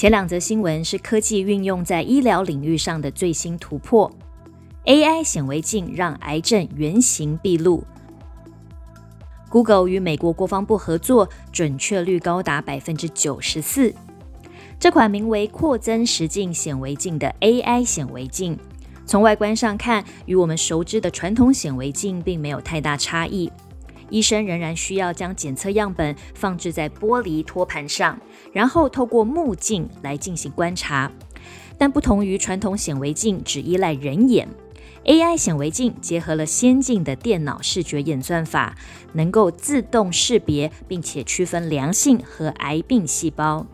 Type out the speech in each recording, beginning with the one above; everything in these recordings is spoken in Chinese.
前两则新闻是科技运用在医疗领域上的最新突破，AI 显微镜让癌症原形毕露。Google 与美国国防部合作，准确率高达百分之九十四。这款名为扩增实境显微镜的 AI 显微镜，从外观上看，与我们熟知的传统显微镜并没有太大差异。医生仍然需要将检测样本放置在玻璃托盘上，然后透过目镜来进行观察。但不同于传统显微镜只依赖人眼，AI 显微镜结合了先进的电脑视觉演算法，能够自动识别并且区分良性和癌病细胞。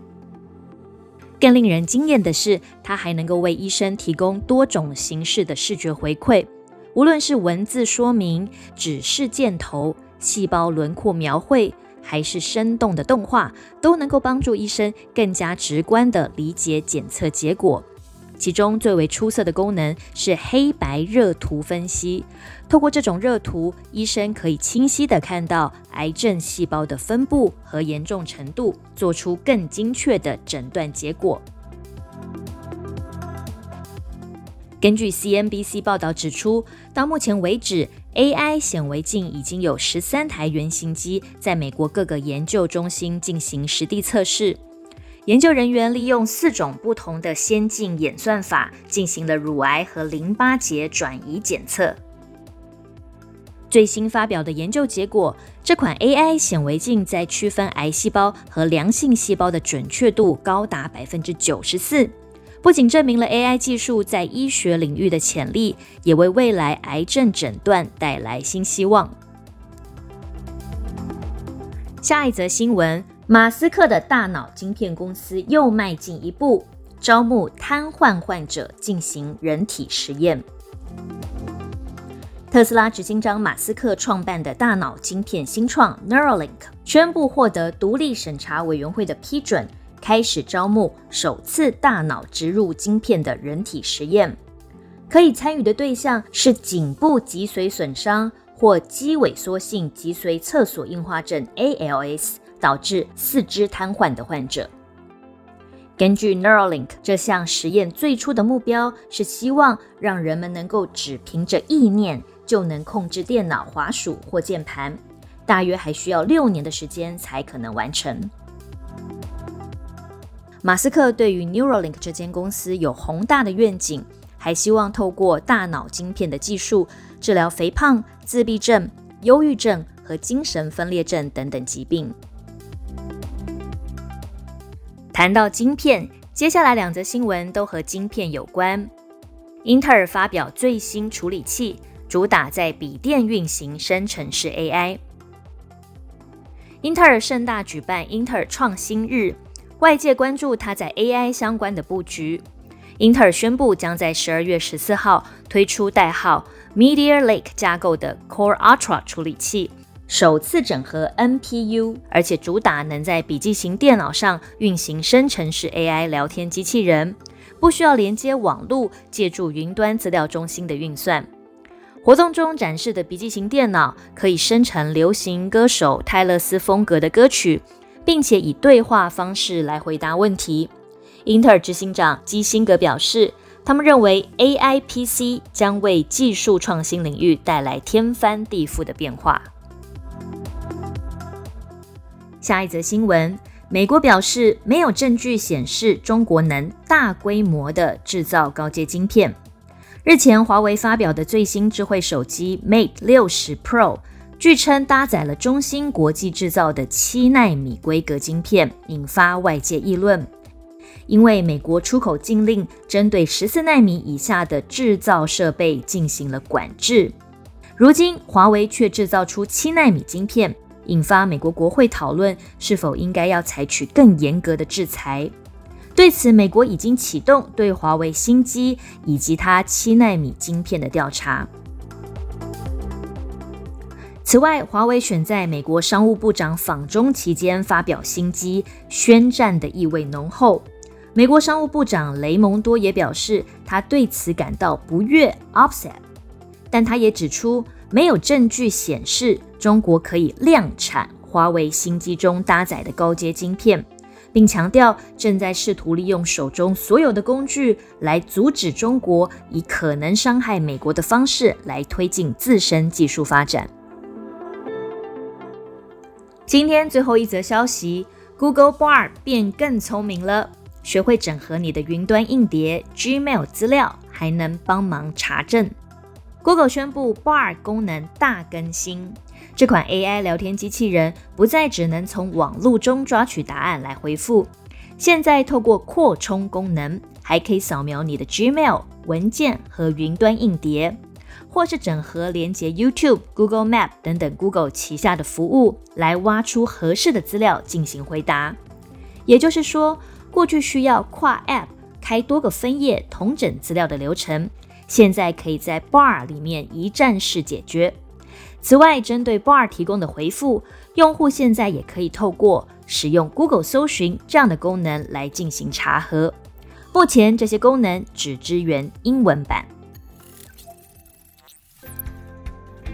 更令人惊艳的是，它还能够为医生提供多种形式的视觉回馈，无论是文字说明、指示箭头。细胞轮廓描绘还是生动的动画，都能够帮助医生更加直观地理解检测结果。其中最为出色的功能是黑白热图分析。透过这种热图，医生可以清晰地看到癌症细胞的分布和严重程度，做出更精确的诊断结果。根据 CNBC 报道指出，到目前为止，AI 显微镜已经有十三台原型机在美国各个研究中心进行实地测试。研究人员利用四种不同的先进演算法，进行了乳癌和淋巴结转移检测。最新发表的研究结果，这款 AI 显微镜在区分癌细胞和良性细胞的准确度高达百分之九十四。不仅证明了 AI 技术在医学领域的潜力，也为未来癌症诊断带来新希望。下一则新闻：马斯克的大脑晶片公司又迈进一步，招募瘫痪患者进行人体实验。特斯拉执行长马斯克创办的大脑晶片新创 Neuralink 宣布获得独立审查委员会的批准。开始招募首次大脑植入晶片的人体实验，可以参与的对象是颈部脊髓损伤或肌萎缩性脊髓侧索硬化症 （ALS） 导致四肢瘫痪的患者。根据 Neuralink 这项实验最初的目标是希望让人们能够只凭着意念就能控制电脑滑鼠或键盘，大约还需要六年的时间才可能完成。马斯克对于 Neuralink 这间公司有宏大的愿景，还希望透过大脑晶片的技术治疗肥胖、自闭症、忧郁症和精神分裂症等等疾病。谈到晶片，接下来两则新闻都和晶片有关。英特尔发表最新处理器，主打在笔电运行生成式 AI。英特尔盛大举办英特尔创新日。外界关注它在 AI 相关的布局。英特尔宣布将在十二月十四号推出代号 Meteor Lake 架构的 Core Ultra 处理器，首次整合 NPU，而且主打能在笔记型电脑上运行生成式 AI 聊天机器人，不需要连接网络，借助云端资料中心的运算。活动中展示的笔记型电脑可以生成流行歌手泰勒斯风格的歌曲。并且以对话方式来回答问题。英特尔执行长基辛格表示，他们认为 AI PC 将为技术创新领域带来天翻地覆的变化。下一则新闻，美国表示没有证据显示中国能大规模的制造高阶晶片。日前，华为发表的最新智慧手机 Mate 六十 Pro。据称搭载了中芯国际制造的七纳米规格晶片，引发外界议论。因为美国出口禁令针对十四纳米以下的制造设备进行了管制，如今华为却制造出七纳米晶片，引发美国国会讨论是否应该要采取更严格的制裁。对此，美国已经启动对华为新机以及它七纳米晶片的调查。此外，华为选在美国商务部长访中期间发表新机，宣战的意味浓厚。美国商务部长雷蒙多也表示，他对此感到不悦 （upset），但他也指出，没有证据显示中国可以量产华为新机中搭载的高阶晶片，并强调正在试图利用手中所有的工具来阻止中国以可能伤害美国的方式来推进自身技术发展。今天最后一则消息，Google Bar 变更聪明了。学会整合你的云端硬碟、Gmail 资料，还能帮忙查证。Google 宣布 Bar 功能大更新，这款 AI 聊天机器人不再只能从网络中抓取答案来回复，现在透过扩充功能，还可以扫描你的 Gmail 文件和云端硬碟，或是整合连接 YouTube、Google Map 等等 Google 旗下的服务，来挖出合适的资料进行回答。也就是说，过去需要跨 App 开多个分页同整资料的流程，现在可以在 Bar 里面一站式解决。此外，针对 Bar 提供的回复，用户现在也可以透过使用 Google 搜寻这样的功能来进行查核。目前这些功能只支援英文版。